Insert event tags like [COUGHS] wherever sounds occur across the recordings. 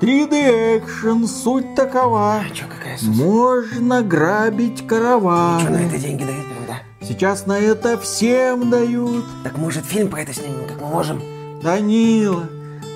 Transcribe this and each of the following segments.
3D экшен, суть такова. А чё, какая суть? Можно грабить караван. Что на это деньги дают, да? Сейчас на это всем дают. Так может фильм про это снимем, как мы можем? Данила,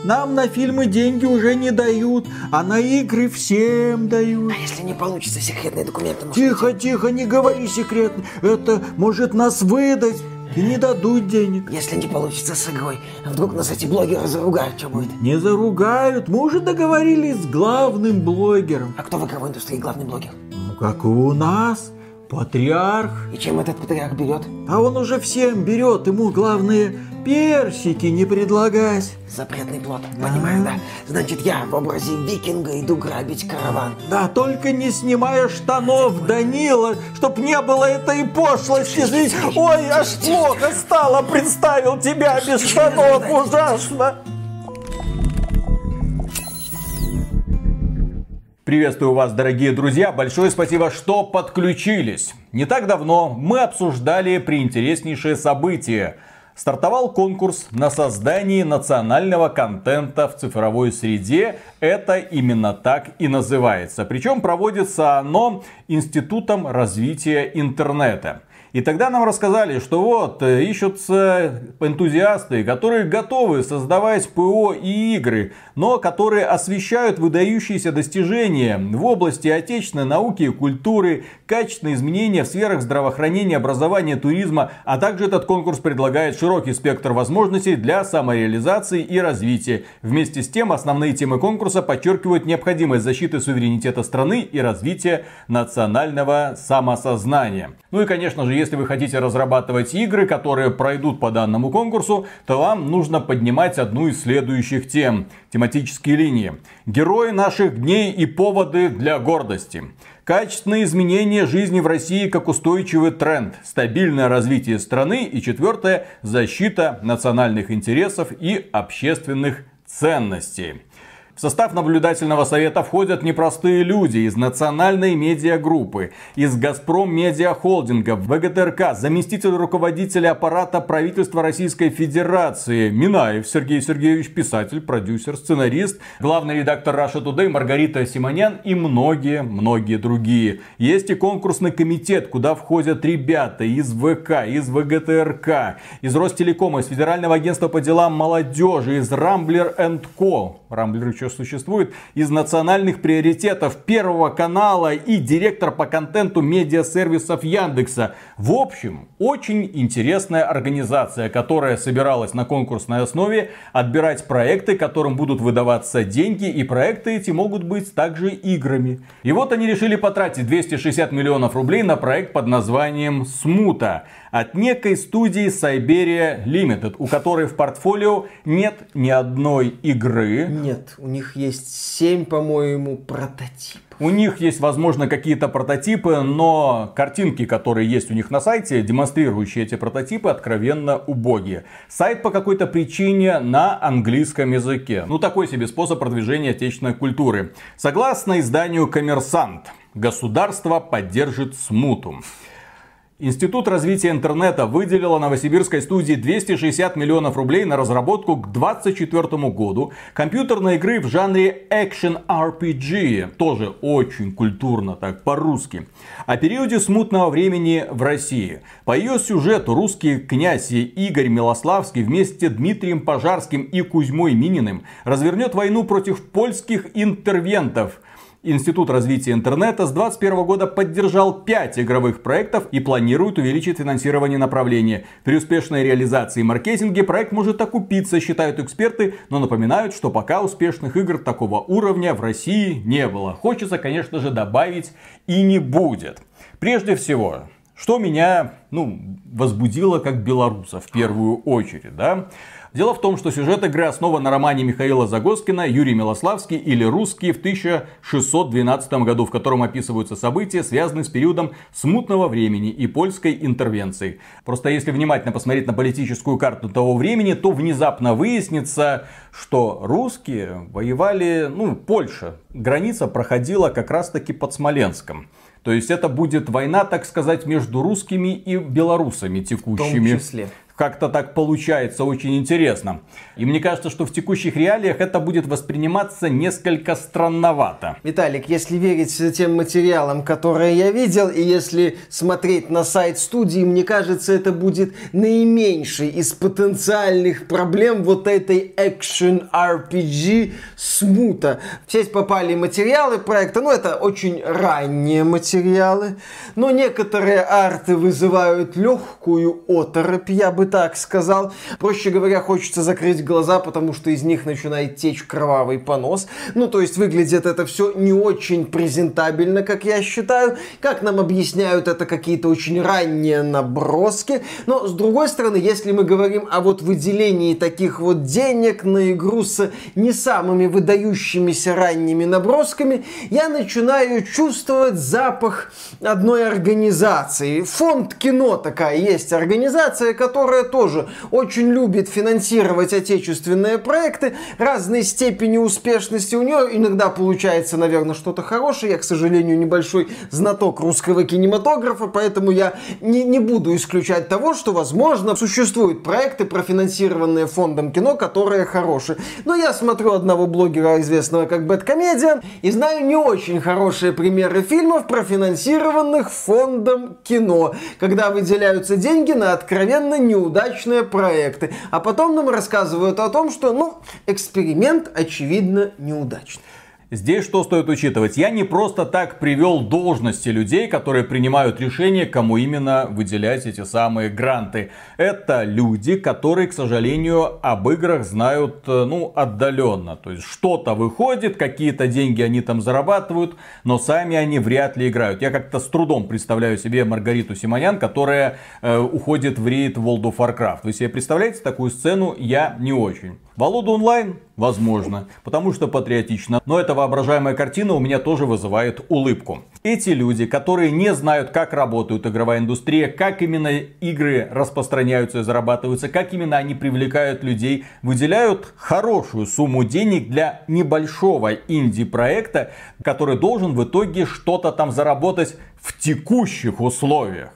нам на фильмы деньги уже не дают, а на игры всем дают. А если не получится секретные документы? может, Тихо, тихо, не говори секретно. Это может нас выдать и не дадут денег. Если не получится с игрой, а вдруг нас эти блогеры заругают, что будет? Не заругают, мы уже договорились с главным блогером. А кто в игровой индустрии главный блогер? Ну, как и у нас, патриарх. И чем этот патриарх берет? А он уже всем берет, ему главное персики не предлагать. Запретный плод, понимаю, да? Значит, я в образе викинга иду грабить караван. Да, только не снимая штанов, Данила, чтоб не было этой пошлости. Ой, аж плохо стало, представил тебя без штанов, ужасно. Приветствую вас, дорогие друзья. Большое спасибо, что подключились. Не так давно мы обсуждали приинтереснейшее событие. Стартовал конкурс на создание национального контента в цифровой среде. Это именно так и называется. Причем проводится оно Институтом развития интернета. И тогда нам рассказали, что вот э, ищутся энтузиасты, которые готовы создавать ПО и игры, но которые освещают выдающиеся достижения в области отечественной науки и культуры, качественные изменения в сферах здравоохранения, образования, туризма, а также этот конкурс предлагает широкий спектр возможностей для самореализации и развития. Вместе с тем, основные темы конкурса подчеркивают необходимость защиты суверенитета страны и развития национального самосознания. Ну и, конечно же, если вы хотите разрабатывать игры, которые пройдут по данному конкурсу, то вам нужно поднимать одну из следующих тем. Тематические линии. Герои наших дней и поводы для гордости. Качественные изменения жизни в России как устойчивый тренд. Стабильное развитие страны. И четвертое. Защита национальных интересов и общественных ценностей. В состав наблюдательного совета входят непростые люди из национальной медиагруппы, из Газпром Медиа ВГТРК, заместитель руководителя аппарата правительства Российской Федерации, Минаев Сергей Сергеевич, писатель, продюсер, сценарист, главный редактор Russia Today Маргарита Симонян и многие-многие другие. Есть и конкурсный комитет, куда входят ребята из ВК, из ВГТРК, из Ростелекома, из Федерального агентства по делам молодежи, из Рамблер Co. Рамблер еще существует, из национальных приоритетов Первого канала и директор по контенту медиасервисов Яндекса. В общем, очень интересная организация, которая собиралась на конкурсной основе отбирать проекты, которым будут выдаваться деньги, и проекты эти могут быть также играми. И вот они решили потратить 260 миллионов рублей на проект под названием «Смута» от некой студии Siberia Limited, у которой в портфолио нет ни одной игры. Нет, у них есть 7, по-моему, прототипов. У них есть, возможно, какие-то прототипы, но картинки, которые есть у них на сайте, демонстрирующие эти прототипы, откровенно убогие. Сайт по какой-то причине на английском языке. Ну, такой себе способ продвижения отечественной культуры. Согласно изданию «Коммерсант», государство поддержит смуту. Институт развития интернета выделил новосибирской студии 260 миллионов рублей на разработку к 2024 году компьютерной игры в жанре Action RPG. Тоже очень культурно, так по-русски. О периоде смутного времени в России. По ее сюжету русский князь Игорь Милославский вместе с Дмитрием Пожарским и Кузьмой Мининым развернет войну против польских интервентов – Институт развития интернета с 2021 года поддержал 5 игровых проектов и планирует увеличить финансирование направления. При успешной реализации и маркетинге проект может окупиться, считают эксперты, но напоминают, что пока успешных игр такого уровня в России не было. Хочется, конечно же, добавить и не будет. Прежде всего, что меня ну, возбудило как белоруса в первую очередь, да? Дело в том, что сюжет игры основан на романе Михаила Загоскина «Юрий Милославский» или «Русский» в 1612 году, в котором описываются события, связанные с периодом смутного времени и польской интервенции. Просто если внимательно посмотреть на политическую карту того времени, то внезапно выяснится, что русские воевали, ну, Польша. Граница проходила как раз таки под Смоленском. То есть это будет война, так сказать, между русскими и белорусами текущими. В том числе. Как-то так получается очень интересно. И мне кажется, что в текущих реалиях это будет восприниматься несколько странновато. Виталик, если верить тем материалам, которые я видел, и если смотреть на сайт студии, мне кажется, это будет наименьший из потенциальных проблем вот этой Action RPG смута. В сеть попали материалы проекта, ну это очень ранние материалы, но некоторые арты вызывают легкую оторопь, я бы так сказал. Проще говоря, хочется закрыть глаза, потому что из них начинает течь кровавый понос. Ну, то есть выглядит это все не очень презентабельно, как я считаю. Как нам объясняют, это какие-то очень ранние наброски. Но, с другой стороны, если мы говорим о вот выделении таких вот денег на игру с не самыми выдающимися ранними набросками, я начинаю чувствовать запах одной организации. Фонд кино такая есть организация, которая которая тоже очень любит финансировать отечественные проекты разной степени успешности. У нее иногда получается, наверное, что-то хорошее. Я, к сожалению, небольшой знаток русского кинематографа, поэтому я не, не буду исключать того, что, возможно, существуют проекты, профинансированные фондом кино, которые хорошие. Но я смотрю одного блогера, известного как Бэткомедиан, и знаю не очень хорошие примеры фильмов, профинансированных фондом кино, когда выделяются деньги на откровенно не неудачные проекты. А потом нам рассказывают о том, что, ну, эксперимент, очевидно, неудачный. Здесь что стоит учитывать? Я не просто так привел должности людей, которые принимают решение, кому именно выделять эти самые гранты. Это люди, которые, к сожалению, об играх знают, э, ну, отдаленно. То есть что-то выходит, какие-то деньги они там зарабатывают, но сами они вряд ли играют. Я как-то с трудом представляю себе Маргариту Симонян, которая э, уходит в рейд World of Warcraft. Вы себе представляете такую сцену? Я не очень. Володу онлайн? Возможно, потому что патриотично. Но эта воображаемая картина у меня тоже вызывает улыбку. Эти люди, которые не знают, как работает игровая индустрия, как именно игры распространяются и зарабатываются, как именно они привлекают людей, выделяют хорошую сумму денег для небольшого инди-проекта, который должен в итоге что-то там заработать в текущих условиях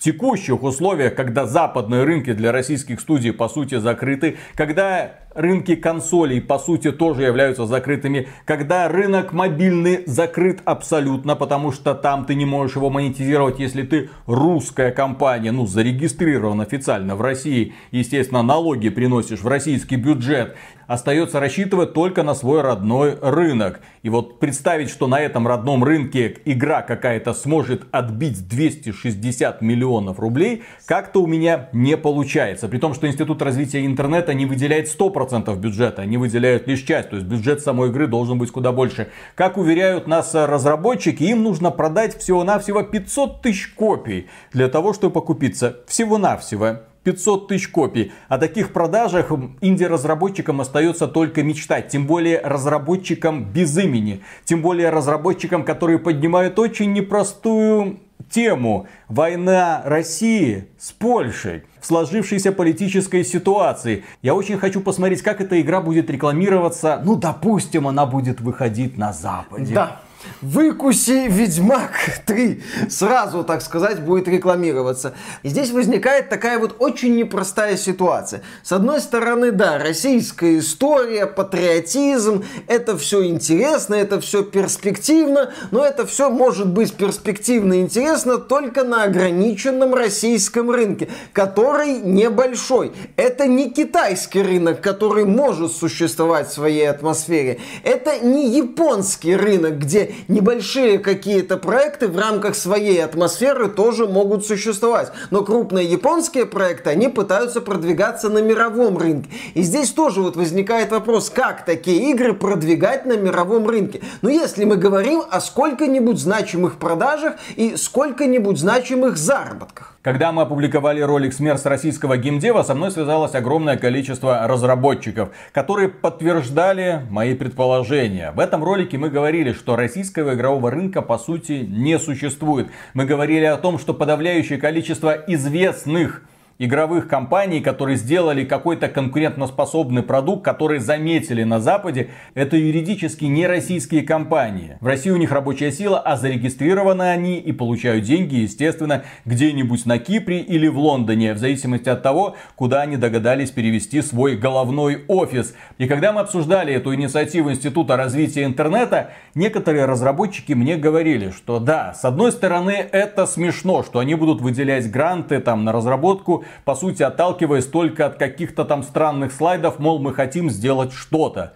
текущих условиях, когда западные рынки для российских студий по сути закрыты, когда рынки консолей по сути тоже являются закрытыми, когда рынок мобильный закрыт абсолютно, потому что там ты не можешь его монетизировать, если ты русская компания, ну зарегистрирован официально в России, естественно налоги приносишь в российский бюджет, остается рассчитывать только на свой родной рынок. И вот представить, что на этом родном рынке игра какая-то сможет отбить 260 миллионов рублей, как-то у меня не получается. При том, что Институт развития интернета не выделяет 100% бюджета, они выделяют лишь часть. То есть бюджет самой игры должен быть куда больше. Как уверяют нас разработчики, им нужно продать всего-навсего 500 тысяч копий для того, чтобы покупиться. Всего-навсего. 500 тысяч копий. О таких продажах инди-разработчикам остается только мечтать. Тем более разработчикам без имени. Тем более разработчикам, которые поднимают очень непростую тему. Война России с Польшей в сложившейся политической ситуации. Я очень хочу посмотреть, как эта игра будет рекламироваться. Ну, допустим, она будет выходить на Западе. Да. Выкуси Ведьмак 3 сразу, так сказать, будет рекламироваться. И здесь возникает такая вот очень непростая ситуация. С одной стороны, да, российская история, патриотизм, это все интересно, это все перспективно, но это все может быть перспективно и интересно только на ограниченном российском рынке, который небольшой. Это не китайский рынок, который может существовать в своей атмосфере. Это не японский рынок, где небольшие какие-то проекты в рамках своей атмосферы тоже могут существовать. Но крупные японские проекты, они пытаются продвигаться на мировом рынке. И здесь тоже вот возникает вопрос, как такие игры продвигать на мировом рынке. Но если мы говорим о сколько-нибудь значимых продажах и сколько-нибудь значимых заработках. Когда мы опубликовали ролик «Смерть российского геймдева», со мной связалось огромное количество разработчиков, которые подтверждали мои предположения. В этом ролике мы говорили, что российского игрового рынка по сути не существует. Мы говорили о том, что подавляющее количество известных игровых компаний, которые сделали какой-то конкурентоспособный продукт, который заметили на Западе, это юридически не российские компании. В России у них рабочая сила, а зарегистрированы они и получают деньги, естественно, где-нибудь на Кипре или в Лондоне, в зависимости от того, куда они догадались перевести свой головной офис. И когда мы обсуждали эту инициативу Института развития интернета, некоторые разработчики мне говорили, что да, с одной стороны это смешно, что они будут выделять гранты там на разработку по сути, отталкиваясь только от каких-то там странных слайдов, мол, мы хотим сделать что-то.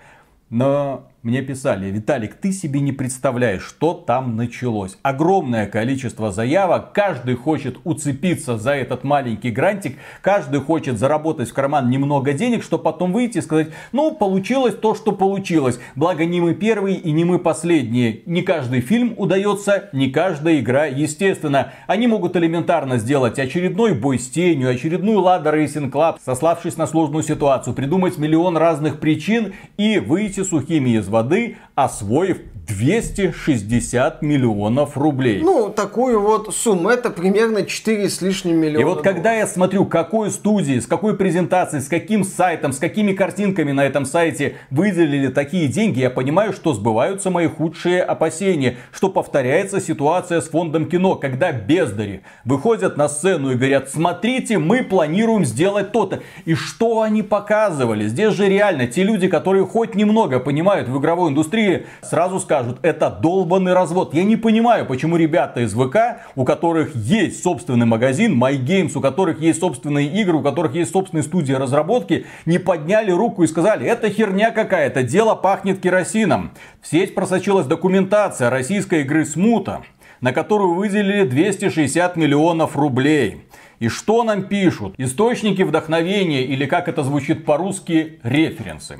Но мне писали, Виталик, ты себе не представляешь, что там началось. Огромное количество заявок, каждый хочет уцепиться за этот маленький грантик, каждый хочет заработать в карман немного денег, чтобы потом выйти и сказать, ну, получилось то, что получилось. Благо, не мы первые и не мы последние. Не каждый фильм удается, не каждая игра, естественно. Они могут элементарно сделать очередной бой с тенью, очередную Лада Racing Club, сославшись на сложную ситуацию, придумать миллион разных причин и выйти сухими из воды, освоив 260 миллионов рублей. Ну, такую вот сумму. Это примерно 4 с лишним миллиона. И вот когда я смотрю, какой студии, с какой презентацией, с каким сайтом, с какими картинками на этом сайте выделили такие деньги, я понимаю, что сбываются мои худшие опасения. Что повторяется ситуация с фондом кино, когда бездари выходят на сцену и говорят, смотрите, мы планируем сделать то-то. И что они показывали? Здесь же реально те люди, которые хоть немного понимают в игровой индустрии, сразу скажут, скажут, это долбанный развод. Я не понимаю, почему ребята из ВК, у которых есть собственный магазин, MyGames, у которых есть собственные игры, у которых есть собственные студии разработки, не подняли руку и сказали, это херня какая-то, дело пахнет керосином. В сеть просочилась документация российской игры Смута, на которую выделили 260 миллионов рублей. И что нам пишут? Источники вдохновения или как это звучит по-русски, референсы.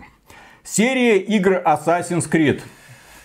Серия игр Assassin's Creed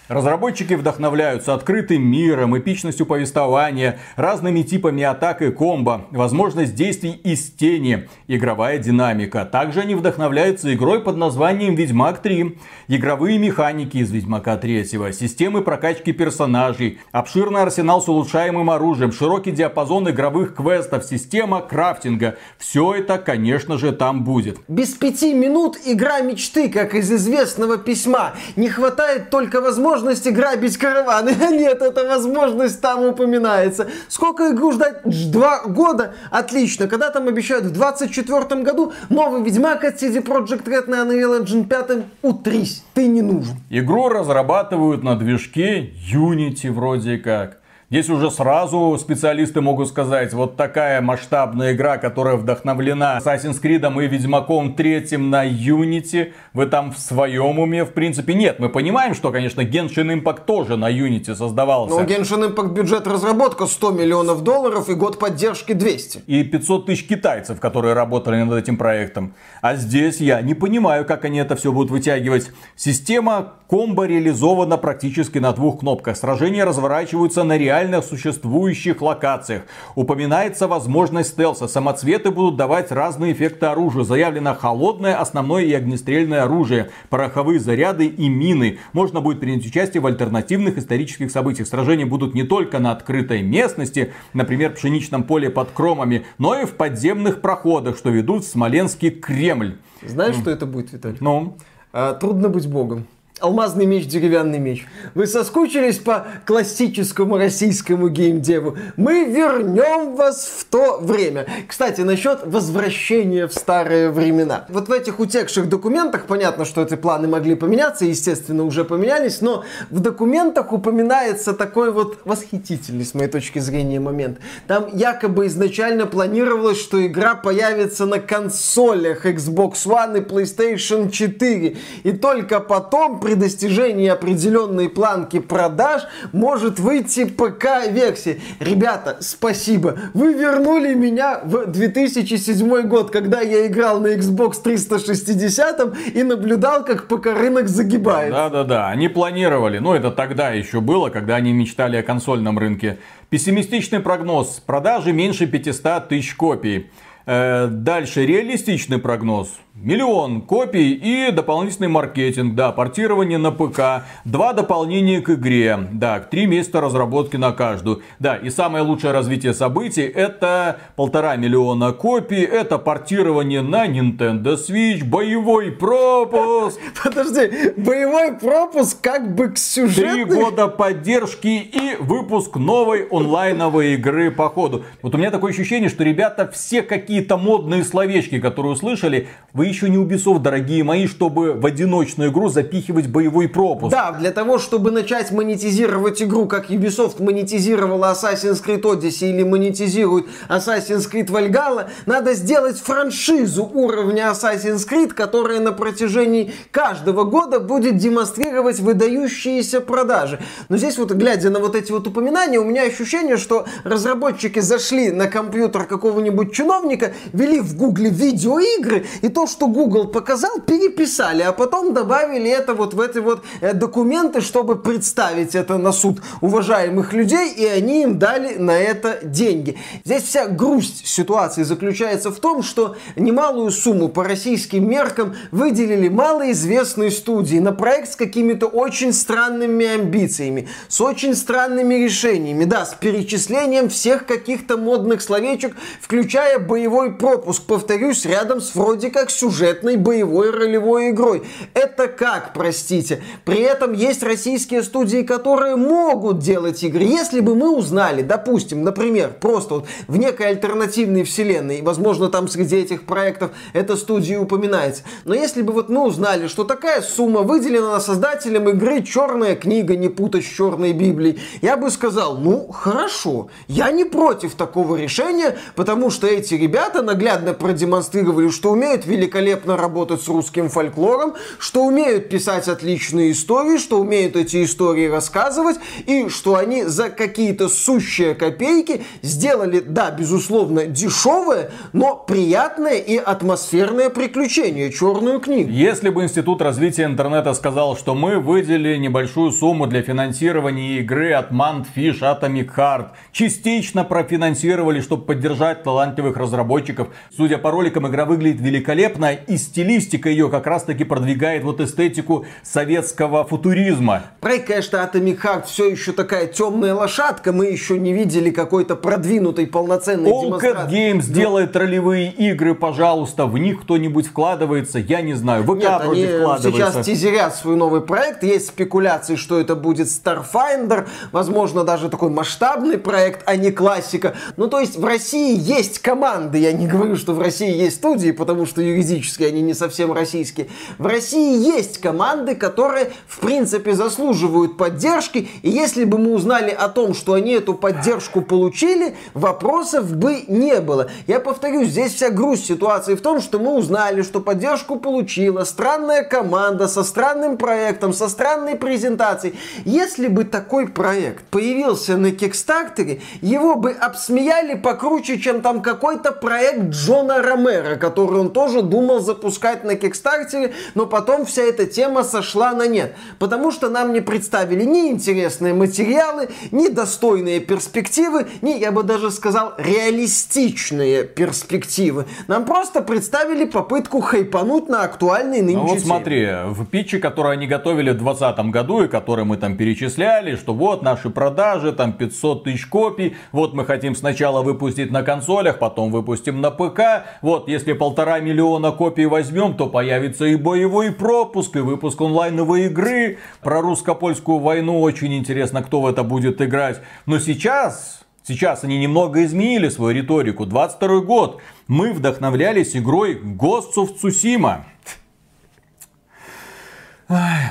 Разработчики вдохновляются открытым миром, эпичностью повествования, разными типами атак и комбо, возможность действий из тени, игровая динамика. Также они вдохновляются игрой под названием Ведьмак 3, игровые механики из Ведьмака 3, системы прокачки персонажей, обширный арсенал с улучшаемым оружием, широкий диапазон игровых квестов, система крафтинга. Все это, конечно же, там будет. Без пяти минут игра мечты, как из известного письма. Не хватает только возможности возможности грабить караваны. [LAUGHS] Нет, эта возможность там упоминается. Сколько игру ждать? Два года? Отлично. Когда там обещают в 24 году новый Ведьмак от CD Projekt Red на Unreal Engine 5? Утрись, ты не нужен. Игру разрабатывают на движке Unity вроде как. Здесь уже сразу специалисты могут сказать, вот такая масштабная игра, которая вдохновлена Assassin's Creed и Ведьмаком третьим на Unity, вы там в своем уме, в принципе, нет. Мы понимаем, что, конечно, Genshin Impact тоже на Unity создавался. Но Genshin Impact бюджет разработка 100 миллионов долларов и год поддержки 200. И 500 тысяч китайцев, которые работали над этим проектом. А здесь я не понимаю, как они это все будут вытягивать. Система комбо реализована практически на двух кнопках. Сражения разворачиваются на реальном реально существующих локациях. Упоминается возможность стелса. Самоцветы будут давать разные эффекты оружия. Заявлено холодное, основное и огнестрельное оружие, пороховые заряды и мины. Можно будет принять участие в альтернативных исторических событиях. Сражения будут не только на открытой местности, например, пшеничном поле под кромами, но и в подземных проходах, что ведут в Смоленский Кремль. Знаешь, mm. что это будет, Виталий? Ну? А, трудно быть богом. Алмазный меч, деревянный меч. Вы соскучились по классическому российскому геймдеву? Мы вернем вас в то время. Кстати, насчет возвращения в старые времена. Вот в этих утекших документах, понятно, что эти планы могли поменяться, естественно, уже поменялись, но в документах упоминается такой вот восхитительный, с моей точки зрения, момент. Там якобы изначально планировалось, что игра появится на консолях Xbox One и PlayStation 4. И только потом при достижении определенной планки продаж может выйти ПК-версия. Ребята, спасибо. Вы вернули меня в 2007 год, когда я играл на Xbox 360 и наблюдал, как ПК-рынок загибает. Да-да-да, они планировали, ну это тогда еще было, когда они мечтали о консольном рынке. Пессимистичный прогноз. Продажи меньше 500 тысяч копий. Э, дальше реалистичный прогноз. Миллион копий и дополнительный маркетинг, да, портирование на ПК, два дополнения к игре, да, три месяца разработки на каждую. Да, и самое лучшее развитие событий это полтора миллиона копий, это портирование на Nintendo Switch, боевой пропуск. [LAUGHS] Подожди, боевой пропуск как бы к сюжету. Три года поддержки и выпуск новой онлайновой игры по ходу. Вот у меня такое ощущение, что ребята все какие-то модные словечки, которые услышали, вы еще не Ubisoft, дорогие мои, чтобы в одиночную игру запихивать боевой пропуск. Да, для того, чтобы начать монетизировать игру, как Ubisoft монетизировала Assassin's Creed Odyssey или монетизирует Assassin's Creed Valhalla, надо сделать франшизу уровня Assassin's Creed, которая на протяжении каждого года будет демонстрировать выдающиеся продажи. Но здесь вот, глядя на вот эти вот упоминания, у меня ощущение, что разработчики зашли на компьютер какого-нибудь чиновника, вели в гугле видеоигры, и то, что Google показал, переписали, а потом добавили это вот в эти вот э, документы, чтобы представить это на суд уважаемых людей, и они им дали на это деньги. Здесь вся грусть ситуации заключается в том, что немалую сумму по российским меркам выделили малоизвестные студии на проект с какими-то очень странными амбициями, с очень странными решениями, да, с перечислением всех каких-то модных словечек, включая боевой пропуск, повторюсь, рядом с вроде как сюжетной боевой ролевой игрой. Это как, простите? При этом есть российские студии, которые могут делать игры. Если бы мы узнали, допустим, например, просто вот в некой альтернативной вселенной, возможно, там среди этих проектов эта студия упоминается, но если бы вот мы узнали, что такая сумма выделена создателям игры «Черная книга», не путать с «Черной Библией», я бы сказал, ну, хорошо, я не против такого решения, потому что эти ребята наглядно продемонстрировали, что умеют великолепно великолепно работать с русским фольклором, что умеют писать отличные истории, что умеют эти истории рассказывать, и что они за какие-то сущие копейки сделали, да, безусловно, дешевое, но приятное и атмосферное приключение, черную книгу. Если бы Институт развития интернета сказал, что мы выделили небольшую сумму для финансирования игры от Mantfish Atomic Heart, частично профинансировали, чтобы поддержать талантливых разработчиков, судя по роликам, игра выглядит великолепно, и стилистика ее как раз таки продвигает вот эстетику советского футуризма. Проект, конечно, Atomic Heart все еще такая темная лошадка, мы еще не видели какой-то продвинутой полноценной All демонстрации. Games Но... делает ролевые игры, пожалуйста, в них кто-нибудь вкладывается, я не знаю, ВК Нет, вроде они вкладывается. сейчас тизерят свой новый проект, есть спекуляции, что это будет Starfinder, возможно, даже такой масштабный проект, а не классика. Ну, то есть в России есть команды, я не говорю, что в России есть студии, потому что юридически юридически они не совсем российские. В России есть команды, которые, в принципе, заслуживают поддержки, и если бы мы узнали о том, что они эту поддержку получили, вопросов бы не было. Я повторюсь, здесь вся грусть ситуации в том, что мы узнали, что поддержку получила странная команда со странным проектом, со странной презентацией. Если бы такой проект появился на Кикстартере, его бы обсмеяли покруче, чем там какой-то проект Джона Ромера, который он тоже думал думал запускать на Кикстартере, но потом вся эта тема сошла на нет. Потому что нам не представили ни интересные материалы, ни достойные перспективы, ни, я бы даже сказал, реалистичные перспективы. Нам просто представили попытку хайпануть на актуальный нынче Ну вот смотри, в питче, который они готовили в 2020 году, и который мы там перечисляли, что вот наши продажи, там 500 тысяч копий, вот мы хотим сначала выпустить на консолях, потом выпустим на ПК, вот если полтора миллиона копий возьмем, то появится и боевой пропуск, и выпуск онлайновой игры. Про русско-польскую войну очень интересно, кто в это будет играть. Но сейчас, сейчас они немного изменили свою риторику. 22 год. Мы вдохновлялись игрой Ghost of Tsushima.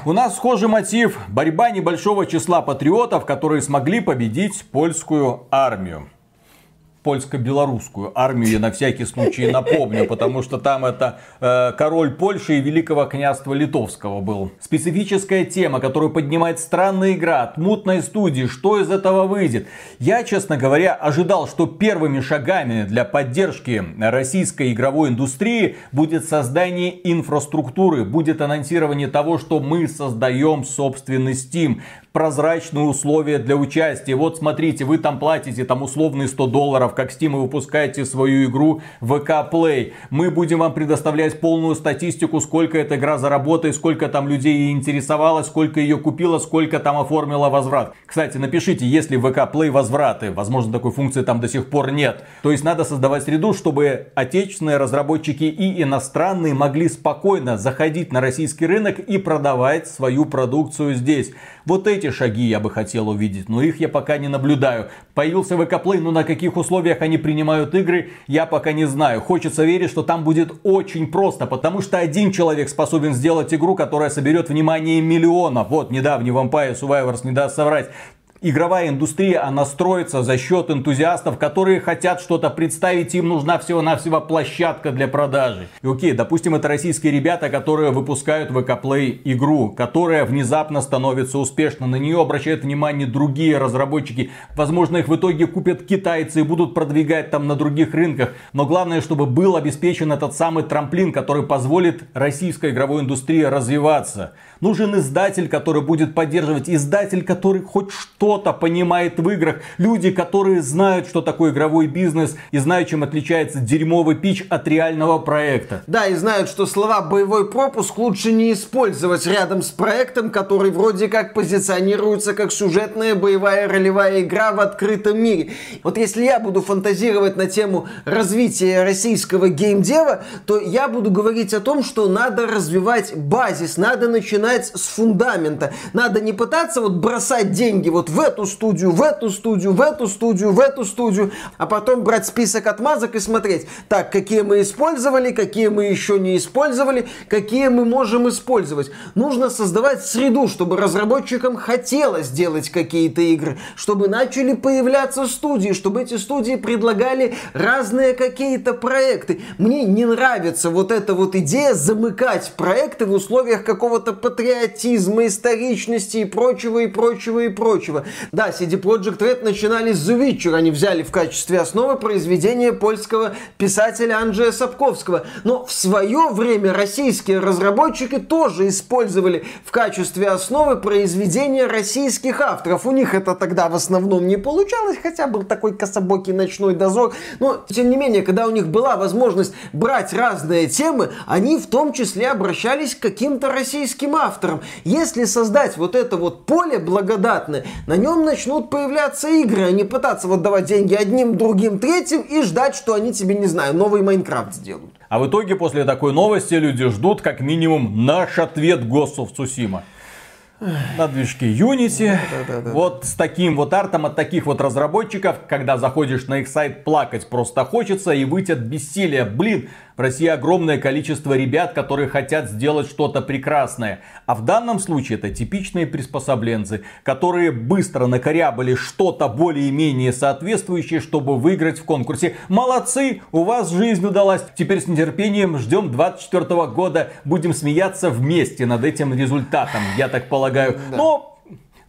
У нас схожий мотив. Борьба небольшого числа патриотов, которые смогли победить польскую армию польско-белорусскую армию, я на всякий случай напомню, потому что там это э, король Польши и Великого княжества Литовского был. Специфическая тема, которую поднимает странная игра от мутной студии, что из этого выйдет. Я, честно говоря, ожидал, что первыми шагами для поддержки российской игровой индустрии будет создание инфраструктуры, будет анонсирование того, что мы создаем собственный Steam прозрачные условия для участия. Вот смотрите, вы там платите там условные 100 долларов, как Steam, и выпускаете свою игру ВК Play. Мы будем вам предоставлять полную статистику, сколько эта игра заработает, сколько там людей интересовалось, сколько ее купила, сколько там оформила возврат. Кстати, напишите, если в ВК Play возвраты, возможно, такой функции там до сих пор нет. То есть надо создавать среду, чтобы отечественные разработчики и иностранные могли спокойно заходить на российский рынок и продавать свою продукцию здесь. Вот эти шаги я бы хотел увидеть, но их я пока не наблюдаю. Появился ВК Play, но на каких условиях они принимают игры, я пока не знаю. Хочется верить, что там будет очень просто, потому что один человек способен сделать игру, которая соберет внимание миллиона. Вот недавний Vampire Survivors не даст соврать игровая индустрия, она строится за счет энтузиастов, которые хотят что-то представить, им нужна всего-навсего площадка для продажи. И окей, допустим, это российские ребята, которые выпускают в Play игру, которая внезапно становится успешной. На нее обращают внимание другие разработчики. Возможно, их в итоге купят китайцы и будут продвигать там на других рынках. Но главное, чтобы был обеспечен этот самый трамплин, который позволит российской игровой индустрии развиваться. Нужен издатель, который будет поддерживать, издатель, который хоть что-то понимает в играх, люди, которые знают, что такое игровой бизнес и знают, чем отличается дерьмовый пич от реального проекта. Да, и знают, что слова «боевой пропуск» лучше не использовать рядом с проектом, который вроде как позиционируется как сюжетная боевая ролевая игра в открытом мире. Вот если я буду фантазировать на тему развития российского геймдева, то я буду говорить о том, что надо развивать базис, надо начинать начинать с фундамента. Надо не пытаться вот бросать деньги вот в эту студию, в эту студию, в эту студию, в эту студию, а потом брать список отмазок и смотреть, так, какие мы использовали, какие мы еще не использовали, какие мы можем использовать. Нужно создавать среду, чтобы разработчикам хотелось делать какие-то игры, чтобы начали появляться студии, чтобы эти студии предлагали разные какие-то проекты. Мне не нравится вот эта вот идея замыкать проекты в условиях какого-то патриотизма, историчности и прочего, и прочего, и прочего. Да, CD Projekt Red начинали с The Witcher, они взяли в качестве основы произведение польского писателя Анджея Сапковского. Но в свое время российские разработчики тоже использовали в качестве основы произведения российских авторов. У них это тогда в основном не получалось, хотя был такой кособокий ночной дозор. Но, тем не менее, когда у них была возможность брать разные темы, они в том числе обращались к каким-то российским авторам автором. Если создать вот это вот поле благодатное, на нем начнут появляться игры, а не пытаться вот давать деньги одним, другим, третьим и ждать, что они тебе, не знаю, новый Майнкрафт сделают. А в итоге после такой новости люди ждут как минимум наш ответ of Tsushima на движке Unity. Да, да, да, вот с таким вот артом от таких вот разработчиков, когда заходишь на их сайт, плакать просто хочется и выйти от бессилия. Блин, в России огромное количество ребят, которые хотят сделать что-то прекрасное. А в данном случае это типичные приспособленцы, которые быстро накорябали что-то более-менее соответствующее, чтобы выиграть в конкурсе. Молодцы, у вас жизнь удалась. Теперь с нетерпением ждем 24 года. Будем смеяться вместе над этим результатом, я так полагаю. Но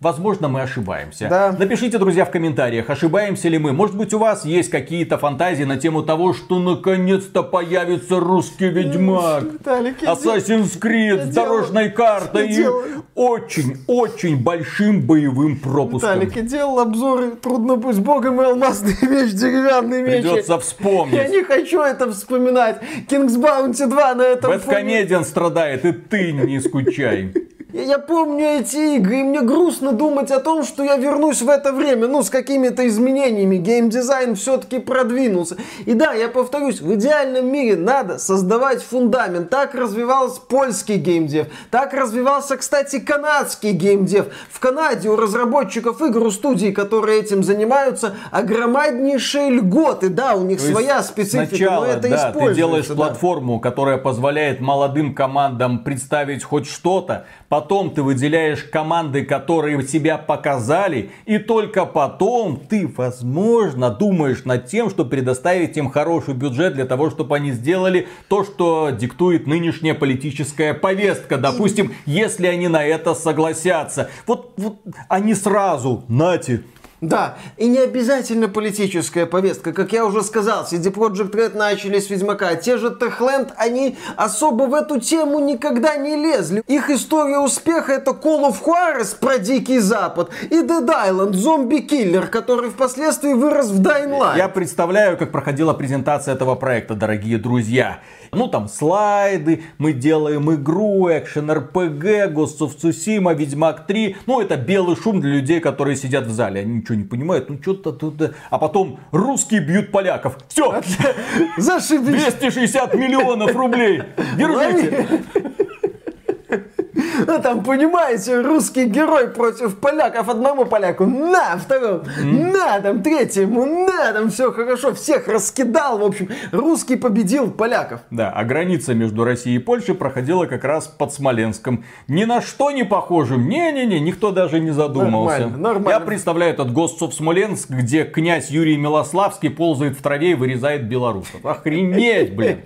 Возможно, мы ошибаемся. Да. Напишите, друзья, в комментариях, ошибаемся ли мы. Может быть, у вас есть какие-то фантазии на тему того, что наконец-то появится русский Ведьмак, Виталик, Assassin's Creed с дорожной картой и очень-очень большим боевым пропуском. Виталик, я делал обзоры «Трудно быть богом» и «Алмазный меч», «Деревянный меч». Придется вспомнить. Я не хочу это вспоминать. King's Bounty 2 на этом Бэткомедиан страдает, и ты не скучай. Я, я помню эти игры, и мне грустно думать о том, что я вернусь в это время, ну, с какими-то изменениями. Геймдизайн все-таки продвинулся. И да, я повторюсь, в идеальном мире надо создавать фундамент. Так развивался польский геймдев, так развивался, кстати, канадский геймдев. В Канаде у разработчиков игр, у студий, которые этим занимаются, огромнейшие льготы. Да, у них То своя специфика, сначала, но это да, используется. ты делаешь да. платформу, которая позволяет молодым командам представить хоть что-то, потом ты выделяешь команды, которые себя показали, и только потом ты, возможно, думаешь над тем, что предоставить им хороший бюджет для того, чтобы они сделали то, что диктует нынешняя политическая повестка. Допустим, если они на это согласятся. Вот, вот они сразу, нате, Да, и не обязательно политическая повестка. Как я уже сказал, CD Projekt Red начали с Ведьмака. Те же Techland, они особо в эту тему никогда не лезли. Их история успеха это Call of Juarez про Дикий Запад и Dead Island, зомби-киллер, который впоследствии вырос в Dying Light. Я представляю, как проходила презентация этого проекта, дорогие друзья. Ну, там слайды, мы делаем игру, экшен РПГ, Ghost of Tsushima, Ведьмак 3. Ну, это белый шум для людей, которые сидят в зале. Они ничего не понимают, ну, что-то тут... А потом русские бьют поляков. Все, Зашибись. 260 миллионов рублей. Держите. Ну, там, понимаете, русский герой против поляков. Одному поляку на, второму на, там, третьему на, там, все хорошо. Всех раскидал, в общем. Русский победил поляков. Да, а граница между Россией и Польшей проходила как раз под Смоленском. Ни на что не похожим. Не-не-не, никто даже не задумался. Нормально, нормально. Я представляю этот Гостцов Смоленск, где князь Юрий Милославский ползает в траве и вырезает белорусов. Охренеть, блин.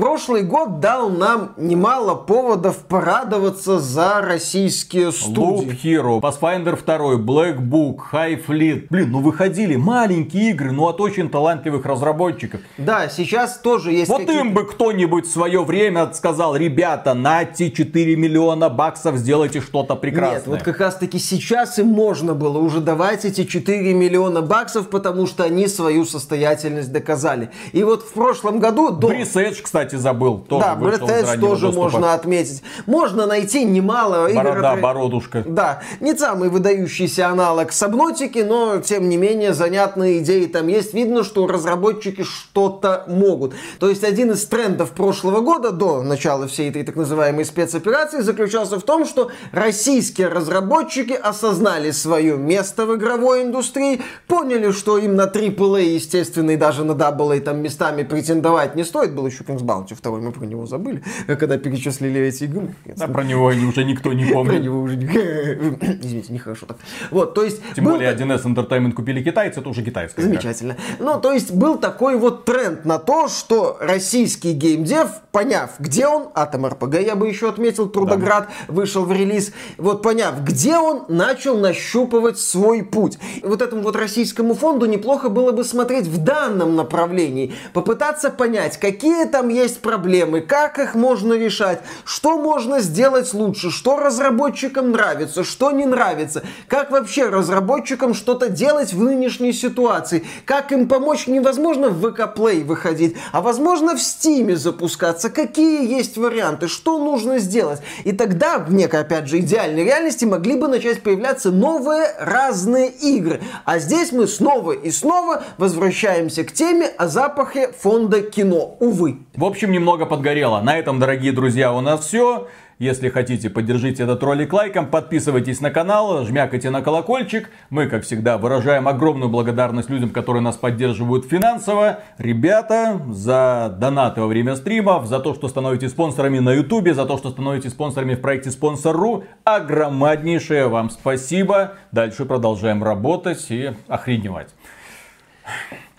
Прошлый год дал нам немало поводов порадоваться за российские Loop студии. Hero, Pathfinder 2, Black Book, High Fleet. Блин, ну выходили маленькие игры, но от очень талантливых разработчиков. Да, сейчас тоже есть Вот им бы кто-нибудь в свое время сказал, ребята, нате 4 миллиона баксов, сделайте что-то прекрасное. Нет, вот как раз таки сейчас им можно было уже давать эти 4 миллиона баксов, потому что они свою состоятельность доказали. И вот в прошлом году... До... Брис Эдж, кстати, забыл. Тоже да, раннего тоже доступа. можно отметить. Можно найти немало игр. Борода, бородушка. Да, не самый выдающийся аналог Сабнотики, но тем не менее занятные идеи там есть. Видно, что разработчики что-то могут. То есть один из трендов прошлого года, до начала всей этой так называемой спецоперации, заключался в том, что российские разработчики осознали свое место в игровой индустрии, поняли, что им на AAA, естественно, и даже на AA там местами претендовать не стоит. Был еще King's Bounty второй, мы про него забыли, когда перечислили эти игры. Да, про него уже никто не [LAUGHS] Про помнит. него уже. [COUGHS] Извините, нехорошо так. Вот, то есть... Тем был более та- 1С Entertainment купили китайцы, это уже китайская игра. Замечательно. Ну, то есть был такой вот тренд на то, что российский геймдев, поняв, где он, Атом РПГ я бы еще отметил, Трудоград вышел в релиз, вот поняв, где он, начал нащупывать свой путь. И вот этому вот российскому фонду неплохо было бы смотреть в данном направлении, попытаться понять, какие там есть проблемы, как их можно решать, что можно сделать лучше, что разработчикам нравится, что не нравится, как вообще разработчикам что-то делать в нынешней ситуации, как им помочь невозможно в VK Play выходить, а возможно в Steam запускаться, какие есть варианты, что нужно сделать. И тогда в некой, опять же, идеальной реальности могли бы начать появляться новые разные игры. А здесь мы снова и снова возвращаемся к теме о запахе фонда кино. Увы. В общем, немного подгорело. На этом, дорогие друзья, у нас все. Если хотите, поддержите этот ролик лайком, подписывайтесь на канал, жмякайте на колокольчик. Мы, как всегда, выражаем огромную благодарность людям, которые нас поддерживают финансово. Ребята, за донаты во время стримов, за то, что становитесь спонсорами на ютубе, за то, что становитесь спонсорами в проекте Спонсор.ру. Огромнейшее вам спасибо. Дальше продолжаем работать и охреневать.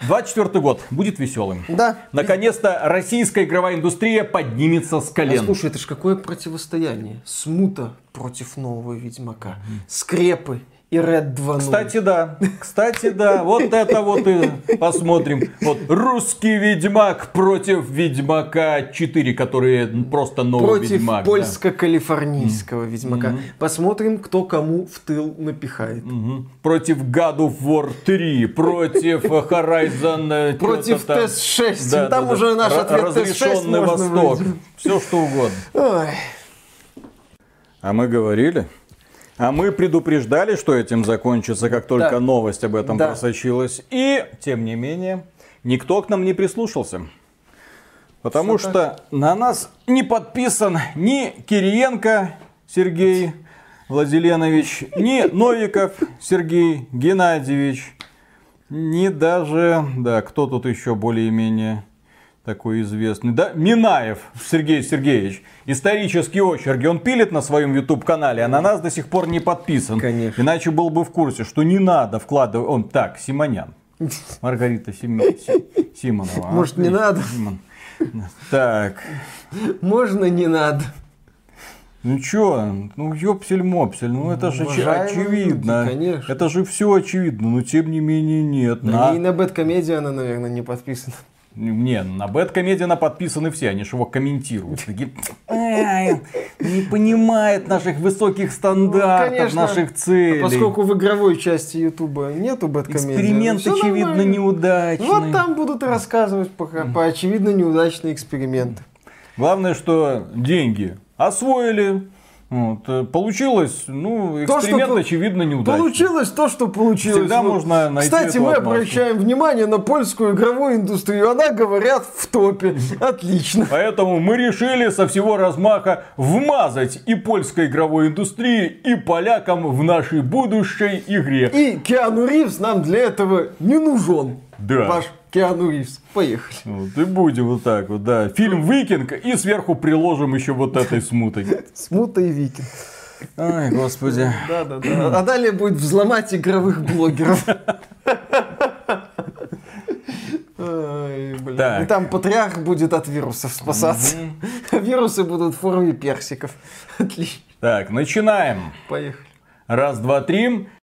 24 год будет веселым. Да. Наконец-то российская игровая индустрия поднимется с А колен. слушай, это ж какое противостояние? Смута против нового Ведьмака. Скрепы и Red 2.0. Кстати, да. Кстати, да. Вот это вот и посмотрим. Вот русский Ведьмак против Ведьмака 4, который просто новый против Ведьмак. да. польско-калифорнийского Ведьмака. Посмотрим, кто кому в тыл напихает. Мгм. Против God of War 3, против Horizon... э, Против там. ТС-6. Да, Там да, уже да. наш ответ ТС-6 Разрешенный Восток. Все что угодно. Ой. А мы говорили. А мы предупреждали, что этим закончится, как только Да. новость об этом Да. просочилась. И, тем не менее, никто к нам не прислушался. Потому Всё что на нас не подписан ни Кириенко Сергей Владиленович, ни Новиков Сергей Геннадьевич, ни даже, да, кто тут еще более-менее такой известный, да, Минаев Сергей Сергеевич. Исторические очерки он пилит на своем YouTube канале, а на нас до сих пор не подписан. Конечно. Иначе был бы в курсе, что не надо вкладывать. Он так, Симонян. [LAUGHS] Маргарита Сими- Си- Симонова. а? Может, не надо? Симон. Так. Можно не надо. Ну чё, ну ёпсель-мопсель, ну это же очевидно. люди, конечно. Это же все очевидно, но тем не менее нет. На- И на Бэткомедию она, наверное, не подписана. Не, на Бэткомедиана подписаны все, они же его комментируют. Такие, «Ай, не понимает наших высоких стандартов, Ну, конечно. наших целей. А Поскольку в игровой части Ютуба нету Бэткомедии. Эксперимент, очевидно, нормально. неудачный. Вот там будут рассказывать пока по очевидно неудачные эксперименты. Главное, что деньги освоили. Вот, э, получилось, ну, То, эксперимент, что по- очевидно, неудачный. Получилось то, что получилось. Всегда Вот. можно найти Кстати, мы отмазку. обращаем внимание на польскую игровую индустрию. Она, говорят, в топе. [LAUGHS] Отлично. Поэтому мы решили со всего размаха вмазать и польской игровой индустрии, и полякам в нашей будущей игре. И Киану Ривз нам для этого не нужен. Да. Ваш Киану Ривз. Поехали. Вот, и будем вот так вот, да. Фильм «Викинг» и сверху приложим еще вот этой смутой. Смута и Викинг. Ай, господи. Да, да, да. А далее будет взломать игровых блогеров. [LAUGHS] Ай, блин. Так. И там патриарх будет от вирусов спасаться. [LAUGHS] Вирусы будут в форме персиков. [LAUGHS] Отлично. Так, начинаем. Поехали. Раз, два, три.